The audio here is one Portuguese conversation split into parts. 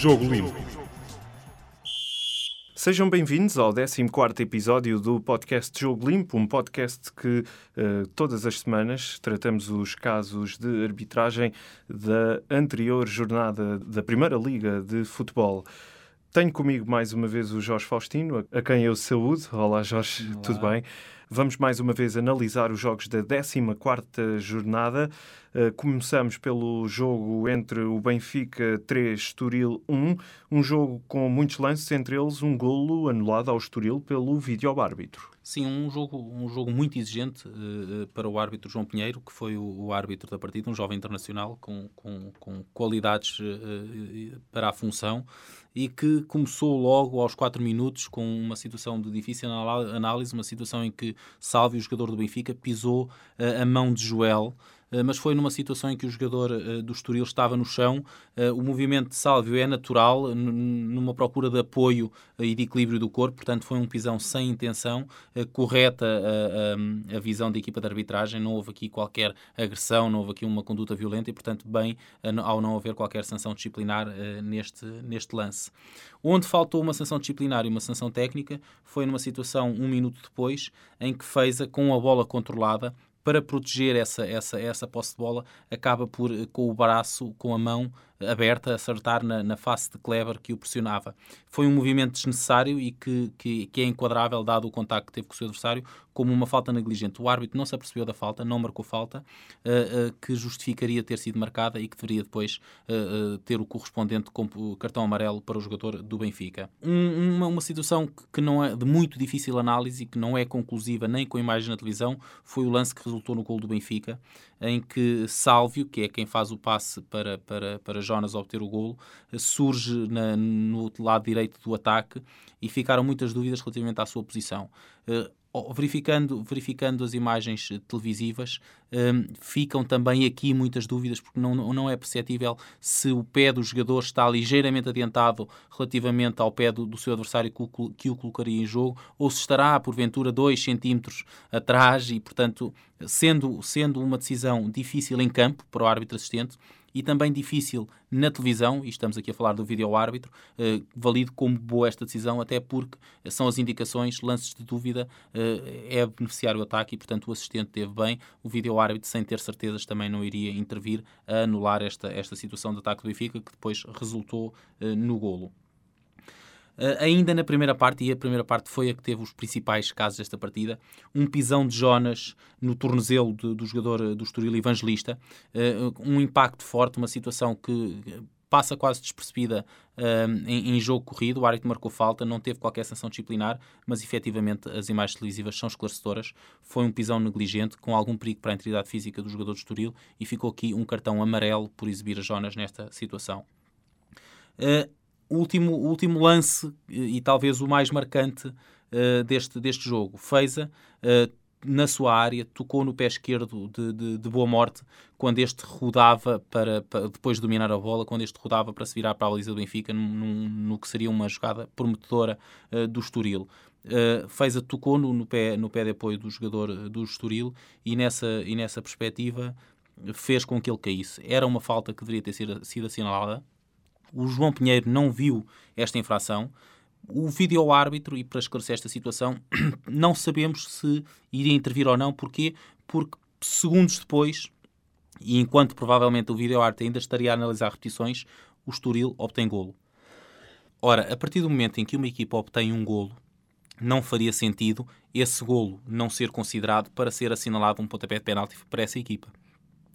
Jogo Limpo. Sejam bem-vindos ao 14 episódio do podcast Jogo Limpo, um podcast que uh, todas as semanas tratamos os casos de arbitragem da anterior jornada da Primeira Liga de Futebol. Tenho comigo mais uma vez o Jorge Faustino, a quem eu saúdo. Olá, Jorge, Olá. tudo bem? Vamos mais uma vez analisar os jogos da 14 jornada. Uh, começamos pelo jogo entre o Benfica 3, Estoril 1, um jogo com muitos lances, entre eles um golo anulado ao Estoril pelo vídeo-árbitro. Sim, um jogo, um jogo muito exigente uh, para o árbitro João Pinheiro, que foi o, o, árbitro da partida, um jovem internacional com, com, com qualidades uh, para a função e que começou logo aos 4 minutos com uma situação de difícil análise, uma situação em que Salve, o jogador do Benfica, pisou uh, a mão de Joel mas foi numa situação em que o jogador uh, do Estoril estava no chão. Uh, o movimento de Sálvio é natural, numa procura de apoio e de equilíbrio do corpo, portanto foi um pisão sem intenção, correta a, a, a, visão da equipa de arbitragem, não houve aqui qualquer agressão, não houve aqui uma conduta violenta e, portanto, bem ao não haver qualquer sanção disciplinar neste, neste lance. Onde faltou uma sanção disciplinar e uma sanção técnica foi numa situação um minuto depois, em que Feiza, com a bola controlada, para proteger essa, essa, essa posse de bola, acaba por, eh, com o braço, com a mão, aberta, acertar na, na face de Kleber que o pressionava. Foi um movimento desnecessário e que, que, que, é enquadrável, dado o contacto que teve com o seu adversário, como uma falta negligente. O árbitro não se apercebeu da falta, não marcou falta, uh, uh, que justificaria ter sido marcada e que deveria depois uh, ter o correspondente cartão amarelo para o jogador do Benfica. Um, uma, uma situação que não é de muito difícil análise que não é conclusiva nem com a imagem na televisão foi o lance que resultou no gol do Benfica, em que Sálvio, que é quem faz o passe para, para, para Jonas obter o golo, surge na, no lado direito do ataque e ficaram muitas dúvidas relativamente à sua posição. Uh, verificando, verificando as imagens televisivas, um, ficam também aqui muitas dúvidas, porque não, não é perceptível se o pé do jogador está ligeiramente adiantado relativamente ao pé do, do seu adversário que o, que o colocaria em jogo, ou se estará, porventura, 2 centímetros atrás e, portanto, sendo, sendo uma decisão difícil em campo para o árbitro assistente, e também difícil na televisão, e estamos aqui a falar do vídeo-árbitro, eh, valido como boa esta decisão, até porque são as indicações, lances de dúvida, eh, é beneficiário o ataque e, portanto, o assistente teve bem. O vídeo-árbitro, sem ter certezas, também não iria intervir a anular esta, esta situação de ataque do Benfica, que depois resultou eh, no golo. Uh, ainda na primeira parte, e a primeira parte foi a que teve os principais casos desta partida, um pisão de Jonas no tornozelo de, do jogador eh, do Estoril Evangelista, uh, um impacto forte, uma situação que passa quase despercebida em, em, jogo corrido. O árbitro marcou falta, não teve qualquer sanção disciplinar, mas efetivamente as imagens televisivas são esclarecedoras. Foi um pisão negligente, com algum perigo para a integridade física do jogador do Estoril, e ficou aqui um cartão amarelo por exibir a Jonas nesta situação. Uh, último, último lance e talvez o mais marcante uh, deste, deste jogo. Feiza, uh, na sua área, tocou no pé esquerdo de, de, de Boa Morte quando este rodava para, para, depois de dominar a bola, quando este rodava para se virar para a baliza do Benfica, num, no que seria uma jogada prometedora uh, do Estoril. Uh, tocou no, no, pé, no pé de apoio do jogador do Estoril e nessa, e nessa perspectiva fez com que ele caísse. Era uma falta que deveria ter sido, sido assinalada, o João Pinheiro não viu esta infração. O vídeo-árbitro, e para esclarecer esta situação, não sabemos se iria intervir ou não. Porquê? Porque segundos depois, e enquanto provavelmente o vídeo-árbitro ainda estaria a analisar repetições, o Estoril obtém golo. Ora, a partir do momento em que uma equipa obtém um golo, não faria sentido esse golo não ser considerado para ser assinalado um pontapé de penalti para essa equipa.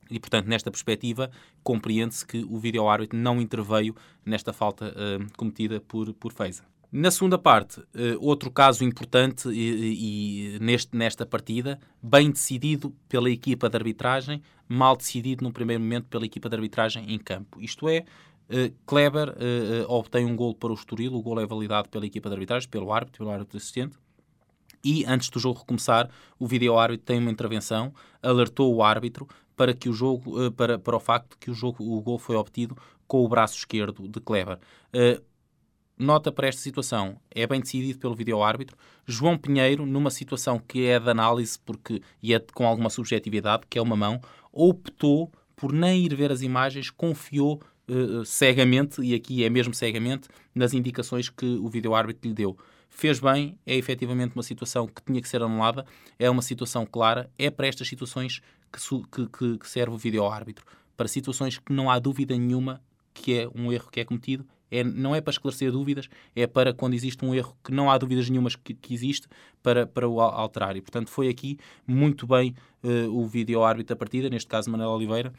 E, portanto, nesta perspectiva, compreende-se que o vídeo-árbitro não interveio nesta falta uh, cometida por, por Feiza. Na segunda parte, uh, outro caso importante e, e, neste, nesta partida, bem decidido pela equipa de arbitragem, mal decidido no primeiro momento pela equipa de arbitragem em campo. Isto é, uh, Kleber uh, obtém um gol para o Estoril, o gol é validado pela equipa de arbitragem, pelo árbitro, pelo árbitro assistente, e antes do jogo recomeçar, o vídeo-árbitro tem uma intervenção, alertou o árbitro para que o jogo eh, para, para o facto que o jogo o gol foi obtido com o braço esquerdo de Kleber. Uh, nota para esta situação, é bem decidido pelo vídeo-árbitro. João Pinheiro, numa situação que é de análise porque, e é com alguma subjetividade, que é uma mão, optou por nem ir ver as imagens, confiou uh, cegamente, e aqui é mesmo cegamente, nas indicações que o vídeo-árbitro lhe deu. Fez bem, é efetivamente uma situação que tinha que ser anulada, é uma situação clara, é para estas situações que, que, que serve o vídeo-árbitro. Para situações que não há dúvida nenhuma que é um erro que é cometido, é, não é para esclarecer dúvidas, é para quando existe um erro que não há dúvidas nenhumas que, que existe, para, para o alterar. E, portanto, foi aqui muito bem uh, o vídeo-árbitro da partida, neste caso Manuel Oliveira,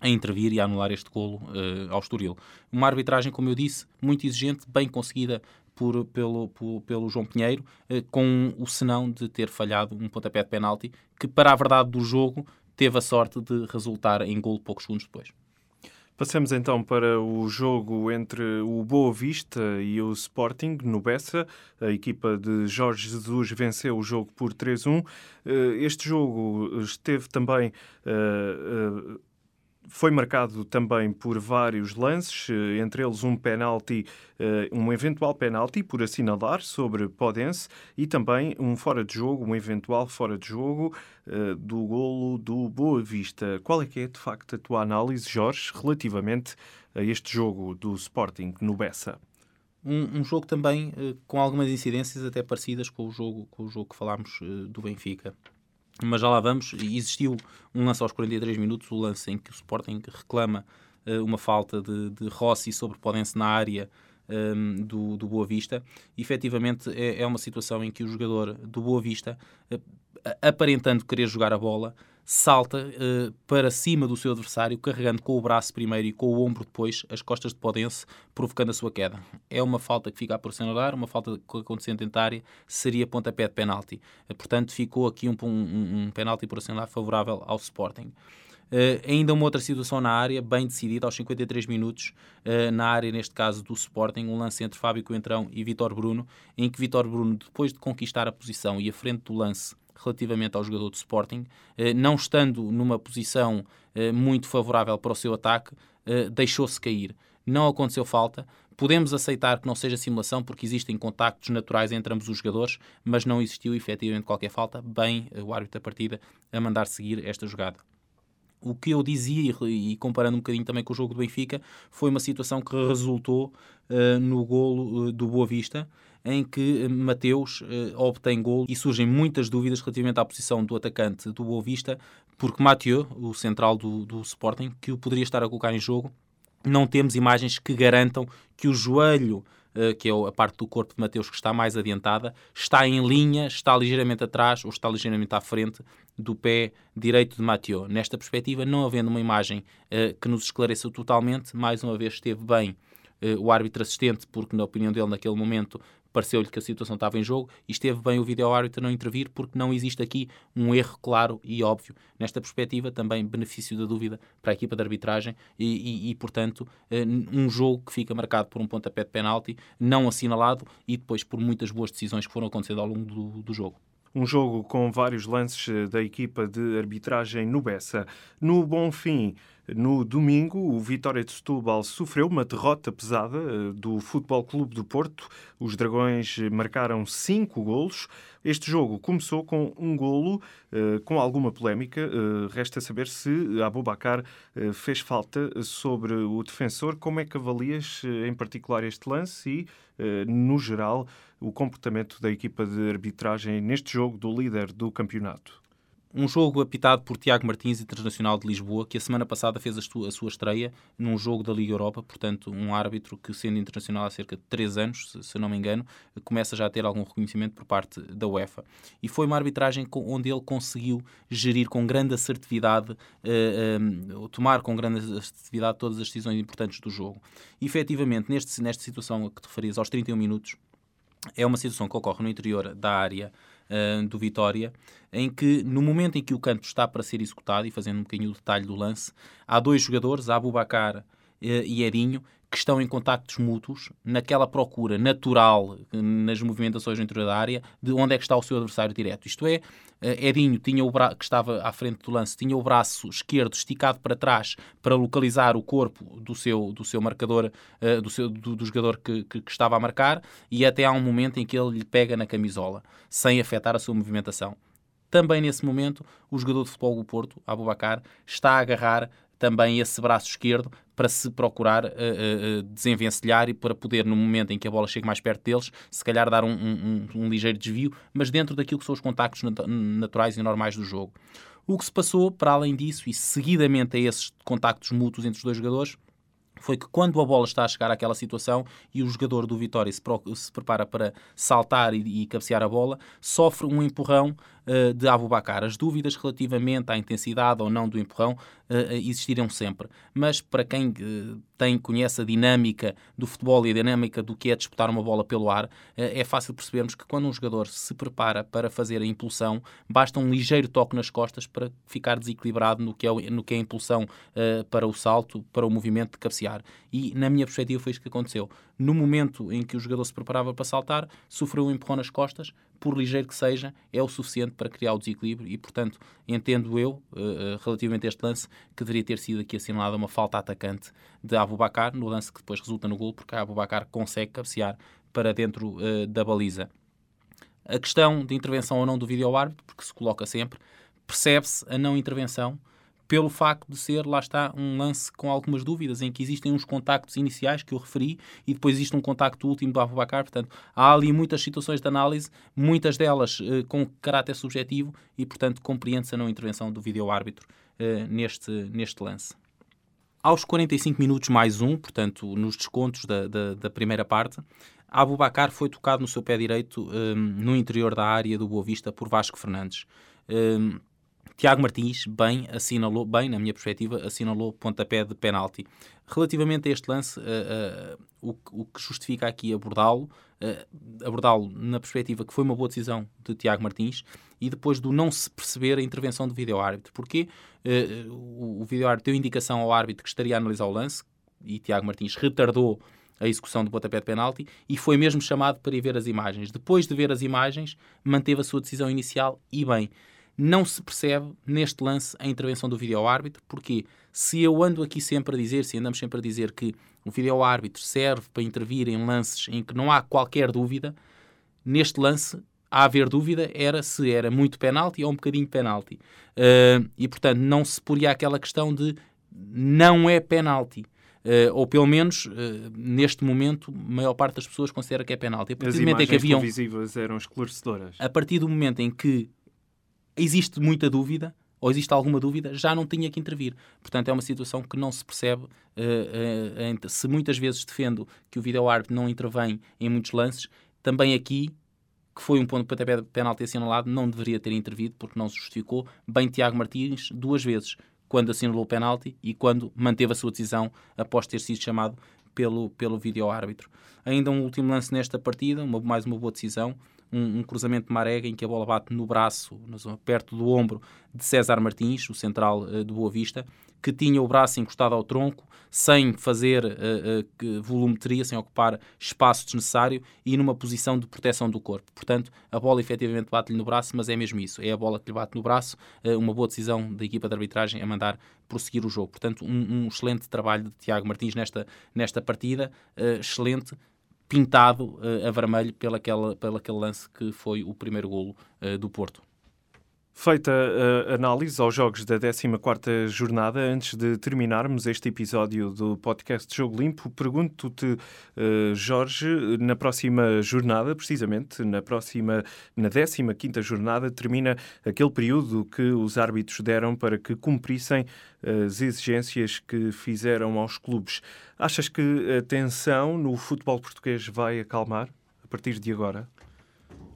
a intervir e a anular este golo uh, ao Estoril. Uma arbitragem, como eu disse, muito exigente, bem conseguida por, pelo, por, pelo João Pinheiro, uh, com o senão de ter falhado um pontapé de penalti, que para a verdade do jogo teve a sorte de resultar em golo poucos segundos depois. Passamos então para o jogo entre o Boa Vista e o Sporting no Bessa. A equipa de Jorge Jesus venceu o jogo por 3-1. Eh, este jogo esteve também foi marcado também por vários lances, eh, entre eles um penalti, eh, um eventual penalti por assinalar sobre Podense e também um fora de jogo, um eventual fora de jogo eh, do golo do Boa Vista. Qual é que é de facto a tua análise, Jorge, relativamente a este jogo do Sporting no Bessa? Um, um, jogo também com algumas incidências até parecidas com o jogo, com o jogo que falámos do Benfica mas já lá vamos. Existiu um lance aos 43 minutos, o lance em que o Sporting reclama uh, uma falta de, de Rossi sobre Podense na área um, ehm, do, do Boa Vista. E, efetivamente, é, é, uma situação em que o jogador do Boa Vista, uh, aparentando querer jogar a bola, salta uh, para cima do seu adversário, carregando com o braço primeiro e com o ombro depois as costas de Podense, provocando a sua queda. É uma falta que fica a porcionar, uma falta que acontecendo dentro área seria pontapé de penalti. Uh, portanto, ficou aqui um, um, um penalti por favorável ao Sporting. Uh, ainda uma outra situação na área, bem decidida, aos 53 minutos, uh, na área, neste caso do Sporting, um lance entre Fábio Coentrão e Vitor Bruno, em que Vitor Bruno, depois de conquistar a posição e a frente do lance relativamente ao jogador do Sporting, uh, não estando numa posição muito favorável para o seu ataque, deixou-se cair. Não aconteceu falta, Podemos aceitar que não seja simulação porque existem contactos naturais entre ambos os jogadores, mas não existiu efetivamente qualquer falta. Bem, o árbitro da partida a mandar seguir esta jogada o que eu dizia, e, comparando um bocadinho também com o jogo do Benfica, foi uma situação que resultou uh, no golo uh, do Boa Vista, em que uh, Mateus obtém golo e surgem muitas dúvidas relativamente à posição do atacante do Boa Vista, porque Mathieu, o central do, do Sporting, que o poderia estar a colocar em jogo, não temos imagens que garantam que o joelho eh, que é a parte do corpo de Mateus que está mais adiantada, está em linha, está ligeiramente atrás ou está ligeiramente à frente do pé direito de Mateo. Nesta perspectiva, não havendo uma imagem uh, que nos esclareça totalmente, mais uma vez esteve bem uh, o árbitro assistente, porque na opinião dele naquele momento pareceu-lhe que a situação estava em jogo e esteve bem o vídeo-árbitro a não intervir porque não existe aqui um erro claro e óbvio. Nesta perspectiva, também benefício da dúvida para a equipa de arbitragem e, e, e, portanto, eh, um jogo que fica marcado por um pontapé de penalti não assinalado e depois por muitas boas decisões que foram acontecendo ao longo do, do jogo. Um jogo com vários lances eh, da equipa de arbitragem no Bessa. No Bom Fim, no domingo, o Vitória de Setúbal sofreu uma derrota pesada eh, do Futebol Clube do Porto. Os Dragões marcaram cinco golos. Este jogo começou com um golo uh, com alguma polémica. Uh, resta saber se Abubacar fez falta sobre o defensor. Como é que avalias em particular este lance e, no geral, o comportamento da equipa de arbitragem neste jogo do líder do campeonato? Um jogo apitado por Tiago Martins, internacional de Lisboa, que a semana passada fez a sua, a sua estreia num jogo da Liga Europa, portanto, um árbitro que, sendo internacional há cerca de 3 anos, se, se não me engano, começa já a ter algum reconhecimento por parte da UEFA. E foi uma arbitragem onde ele conseguiu gerir com grande assertividade, uh, uh, tomar com grande assertividade todas as decisões importantes do jogo. E, efetivamente, neste, nesta situação a que te referias, aos 31 minutos, é uma situação que ocorre no interior da área uh, do Vitória, em que no momento em que o canto está para ser executado, e fazendo um bocadinho o detalhe do lance, há dois jogadores, Abubacar uh, e Edinho, que estão em contactos mútuos, naquela procura natural nas movimentações dentro da área, de onde é que está o seu adversário direto. Isto é, eh, Edinho, tinha o bra... que estava à frente do lance, tinha o braço esquerdo esticado para trás para localizar o corpo do seu, do seu marcador, uh, do, seu, do, do jogador que, que, que, estava a marcar, e até há um momento em que ele lhe pega na camisola, sem afetar a sua movimentação. Também nesse momento, o jogador de futebol do Porto, Abubacar, está a agarrar também esse braço esquerdo para se procurar uh, uh, desenvencilhar e para poder, no momento em que a bola chegue mais perto deles, se calhar dar um, um, um ligeiro desvio, mas dentro daquilo que são os contactos naturais e normais do jogo. O que se passou, para além disso, e seguidamente a esses contactos mútuos entre os dois jogadores, foi que quando a bola está a chegar àquela situação e o jogador do Vitória se, se prepara para saltar e, e cabecear a bola, sofre um empurrão uh, de Abubacar. As dúvidas relativamente à intensidade ou não do empurrão uh, existiram sempre. Mas para quem tem, conhece a dinâmica do futebol e a dinâmica do que é disputar uma bola pelo ar, é fácil percebermos que quando um jogador se prepara para fazer a impulsão, basta um ligeiro toque nas costas para ficar desequilibrado no que é, no que é a impulsão para o salto, para o movimento de cabecear. E, na minha perspectiva, foi isso que aconteceu. No momento em que o jogador se preparava para saltar, sofreu um empurrão nas costas, por ligeiro que seja, é o suficiente para criar o desequilíbrio e, portanto, entendo eu, uh, relativamente a este lance, que deveria ter sido aqui assinalada uma falta atacante de Abubacar, no lance que depois resulta no gol, porque Abubacar consegue cabecear para dentro uh, da baliza. A questão de intervenção ou não do vídeo-árbitro, porque se coloca sempre, percebe-se a não intervenção pelo facto de ser, lá está, um lance com algumas dúvidas, em que existem uns contactos iniciais que eu referi e depois existe um contacto último do Abubacar. Portanto, há ali muitas situações de análise, muitas delas eh, com caráter subjetivo e, portanto, compreende-se a não intervenção do vídeo-árbitro eh, neste, neste lance. Aos 45 minutos mais um, portanto, nos descontos da, da, da primeira parte, Abubacar foi tocado no seu pé direito um, no interior da área do Boa Vista por Vasco Fernandes. Um, Tiago Martins, bem, assinalou, bem, na minha perspectiva, assinalou pontapé de penalti. Relativamente a este lance, uh, uh, o, o, que justifica aqui abordá-lo, uh, abordá-lo na perspectiva que foi uma boa decisão de Tiago Martins e depois do não se perceber a intervenção do vídeo-árbitro. Porque o, o vídeo-árbitro deu indicação ao árbitro que estaria a analisar o lance e Tiago Martins retardou a execução do pontapé de penalti e foi mesmo chamado para ir ver as imagens. Depois de ver as imagens, manteve a sua decisão inicial e bem não se percebe neste lance a intervenção do vídeo-árbitro, porque se eu ando aqui sempre a dizer, se andamos sempre a dizer que o vídeo-árbitro serve para intervir em lances em que não há qualquer dúvida, neste lance, a haver dúvida, era se era muito penalti ou um bocadinho penalti. Uh, e, portanto, não se poria aquela questão de não é penalti. Uh, ou pelo menos uh, neste momento a maior parte das pessoas considera que é penalti. A partir As do momento em que haviam eram esclarecedoras. A partir do momento em que existe muita dúvida, ou existe alguma dúvida, já não tinha que intervir. Portanto, é uma situação que não se percebe. Uh, uh, se muitas vezes defendo que o vídeo-árbitro não intervém em muitos lances, também aqui, que foi um ponto de pontapé de penalti assinalado, não deveria ter intervido, porque não se justificou. Bem Tiago Martins, duas vezes, quando assinalou o penalti e quando manteve a sua decisão após ter sido chamado pelo, pelo vídeo-árbitro. Ainda um último lance nesta partida, uma, mais uma boa decisão, um, um, cruzamento de Marega em que a bola bate no braço, perto do ombro de César Martins, o central uh, do Boa Vista, que tinha o braço encostado ao tronco, sem fazer uh, uh, volumetria, sem ocupar espaço desnecessário e numa posição de proteção do corpo. Portanto, a bola efetivamente bate-lhe no braço, mas é mesmo isso. É a bola que lhe bate no braço, uh, uma boa decisão da equipa de arbitragem a mandar prosseguir o jogo. Portanto, um, um excelente trabalho de Tiago Martins nesta, nesta partida, excelente pintado uh, a vermelho pelaquela, pelaquele lance que foi o primeiro golo uh, do Porto. Feita a análise aos jogos da 14ª jornada, antes de terminarmos este episódio do podcast Jogo Limpo, pergunto-te, uh, Jorge, na próxima jornada, precisamente, na próxima, na 15ª jornada, termina aquele período que os árbitros deram para que cumprissem as exigências que fizeram aos clubes. Achas que a tensão no futebol português vai acalmar a partir de agora?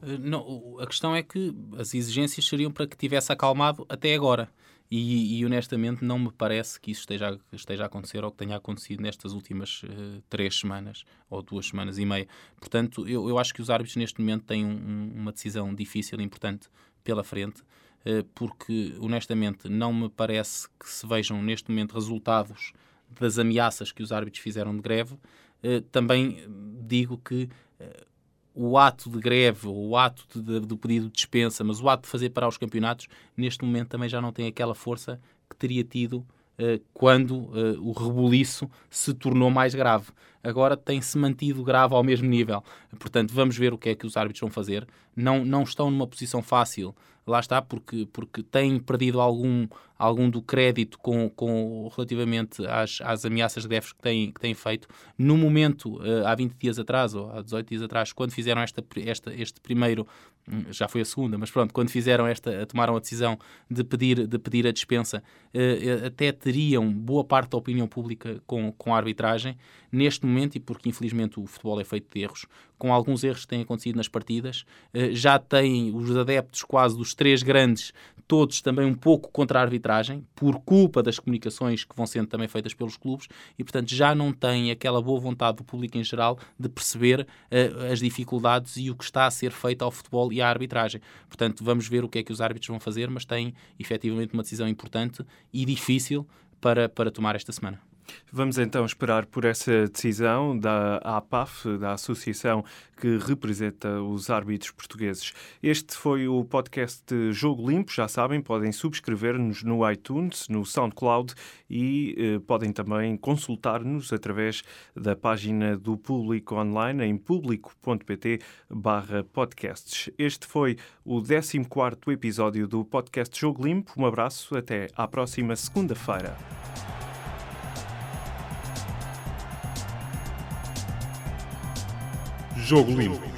Eh, não, a questão é que as exigências seriam para que tivesse acalmado até agora. E, e, honestamente não me parece que isso esteja, esteja a acontecer ou que tenha acontecido nestas últimas uh, três semanas ou duas semanas e meia. Portanto, eu, eu acho que os árbitros neste momento têm um, uma decisão difícil e importante pela frente, uh, porque honestamente não me parece que se vejam neste momento resultados das ameaças que os árbitros fizeram de greve. Uh, também digo que o ato de greve o ato de, de, do pedido de dispensa, mas o ato de fazer parar os campeonatos, neste momento também já não tem aquela força que teria tido uh, quando uh, o rebuliço se tornou mais grave. Agora tem-se mantido grave ao mesmo nível. Portanto, vamos ver o que é que os árbitros vão fazer. Não, não estão numa posição fácil lá está, porque, porque tem perdido algum, algum do crédito com, com, relativamente às, às ameaças de greves que têm, que têm feito. No momento, uh, há 20 dias atrás, ou há 18 dias atrás, quando fizeram esta, esta, este primeiro, hum, já foi a segunda, mas pronto, quando fizeram esta, tomaram a decisão de pedir, de pedir a dispensa, uh, até teriam boa parte da opinião pública com, com a arbitragem. Neste momento, e porque infelizmente o futebol é feito de erros, com alguns erros que têm acontecido nas partidas, uh, já têm os adeptos quase dos três grandes, todos também um pouco contra a arbitragem, por culpa das comunicações que vão sendo também feitas pelos clubes, e portanto já não têm aquela boa vontade do público em geral de perceber uh, as dificuldades e o que está a ser feito ao futebol e à arbitragem. Portanto, vamos ver o que é que os árbitros vão fazer, mas têm efetivamente uma decisão importante e difícil para, para tomar esta semana. Vamos então esperar por essa decisão da APAF, da associação que representa os árbitros portugueses. Este foi o podcast Jogo Limpo. Já sabem, podem subscrever-nos no iTunes, no SoundCloud e eh, podem também consultar-nos através da página do Público Online em público.pt/podcasts. Este foi o 14 episódio do podcast Jogo Limpo. Um abraço, até à próxima segunda-feira. Jogo Limpo.